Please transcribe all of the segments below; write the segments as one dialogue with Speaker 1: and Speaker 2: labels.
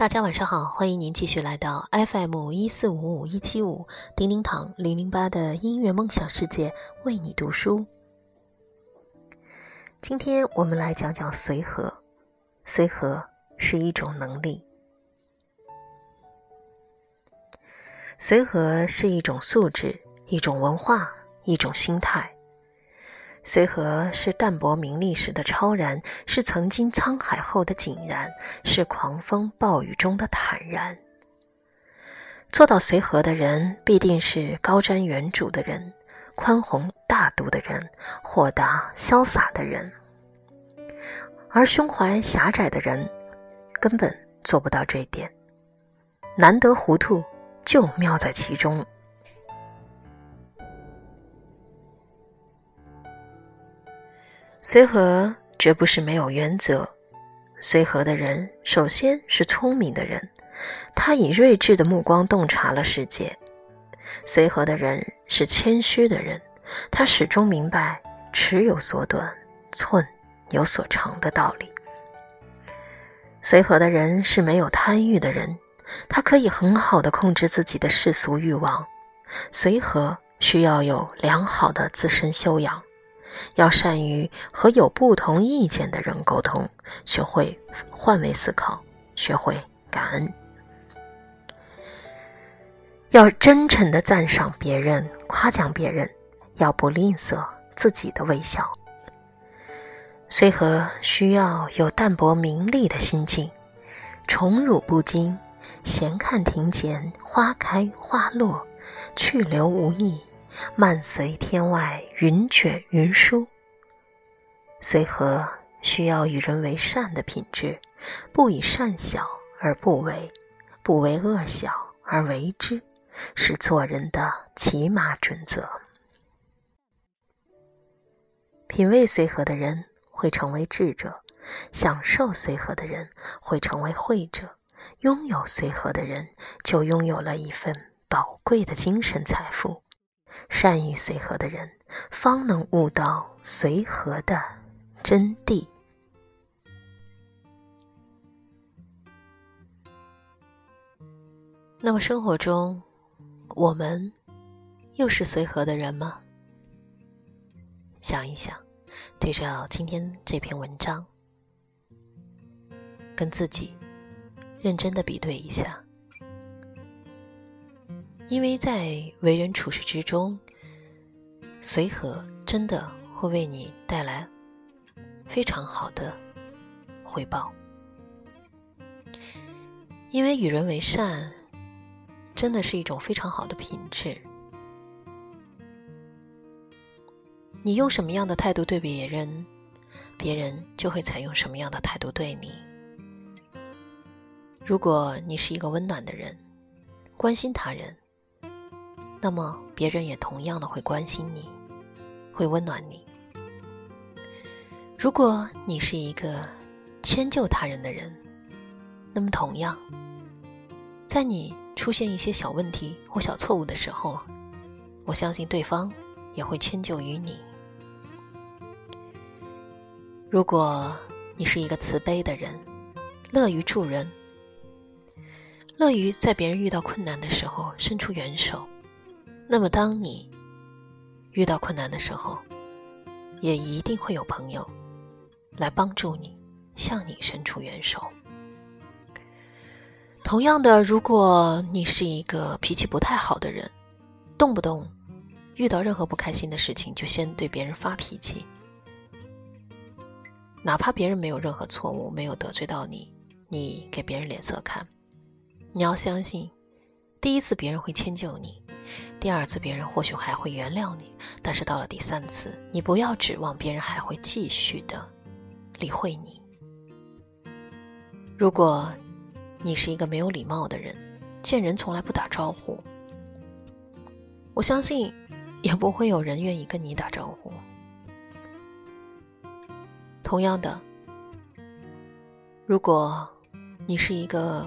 Speaker 1: 大家晚上好，欢迎您继续来到 FM 一四五五一七五叮叮堂零零八的音乐梦想世界，为你读书。今天我们来讲讲随和。随和是一种能力，随和是一种素质，一种文化，一种心态。随和是淡泊名利时的超然，是曾经沧海后的井然，是狂风暴雨中的坦然。做到随和的人，必定是高瞻远瞩的人，宽宏大度的人，豁达潇洒的人。而胸怀狭窄的人，根本做不到这一点。难得糊涂，就妙在其中。随和绝不是没有原则，随和的人首先是聪明的人，他以睿智的目光洞察了世界；随和的人是谦虚的人，他始终明白尺有所短，寸有所长的道理。随和的人是没有贪欲的人，他可以很好的控制自己的世俗欲望。随和需要有良好的自身修养。要善于和有不同意见的人沟通，学会换位思考，学会感恩。要真诚的赞赏别人，夸奖别人，要不吝啬自己的微笑。随和需要有淡泊名利的心境，宠辱不惊，闲看庭前花开花落，去留无意。漫随天外云卷云舒。随和需要与人为善的品质，不以善小而不为，不为恶小而为之，是做人的起码准则。品味随和的人会成为智者，享受随和的人会成为慧者，拥有随和的人就拥有了一份宝贵的精神财富。善于随和的人，方能悟到随和的真谛。那么，生活中我们又是随和的人吗？想一想，对照今天这篇文章，跟自己认真的比对一下。因为在为人处事之中，随和真的会为你带来非常好的回报。因为与人为善，真的是一种非常好的品质。你用什么样的态度对别人，别人就会采用什么样的态度对你。如果你是一个温暖的人，关心他人。那么，别人也同样的会关心你，会温暖你。如果你是一个迁就他人的人，那么同样，在你出现一些小问题或小错误的时候，我相信对方也会迁就于你。如果你是一个慈悲的人，乐于助人，乐于在别人遇到困难的时候伸出援手。那么，当你遇到困难的时候，也一定会有朋友来帮助你，向你伸出援手。同样的，如果你是一个脾气不太好的人，动不动遇到任何不开心的事情就先对别人发脾气，哪怕别人没有任何错误，没有得罪到你，你给别人脸色看，你要相信，第一次别人会迁就你。第二次别人或许还会原谅你，但是到了第三次，你不要指望别人还会继续的理会你。如果你是一个没有礼貌的人，见人从来不打招呼，我相信也不会有人愿意跟你打招呼。同样的，如果你是一个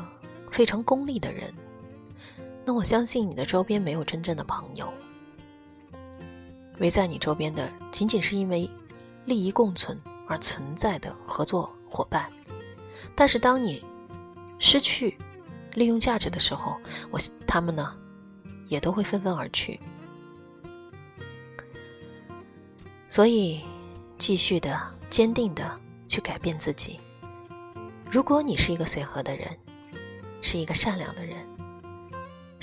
Speaker 1: 非常功利的人。那我相信你的周边没有真正的朋友，围在你周边的仅仅是因为利益共存而存在的合作伙伴。但是当你失去利用价值的时候，我他们呢也都会纷纷而去。所以，继续的坚定的去改变自己。如果你是一个随和的人，是一个善良的人，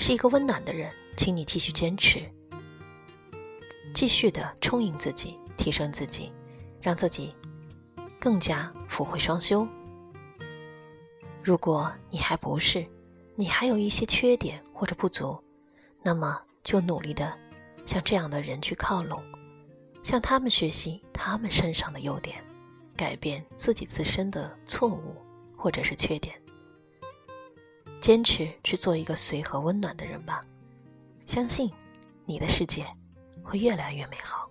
Speaker 1: 是一个温暖的人，请你继续坚持，继续的充盈自己，提升自己，让自己更加福慧双修。如果你还不是，你还有一些缺点或者不足，那么就努力的向这样的人去靠拢。向他们学习他们身上的优点，改变自己自身的错误或者是缺点，坚持去做一个随和温暖的人吧。相信你的世界会越来越美好。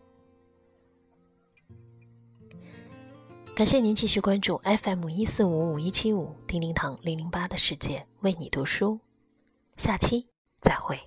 Speaker 1: 感谢您继续关注 FM 一四五五一七五叮叮堂零零八的世界为你读书，下期再会。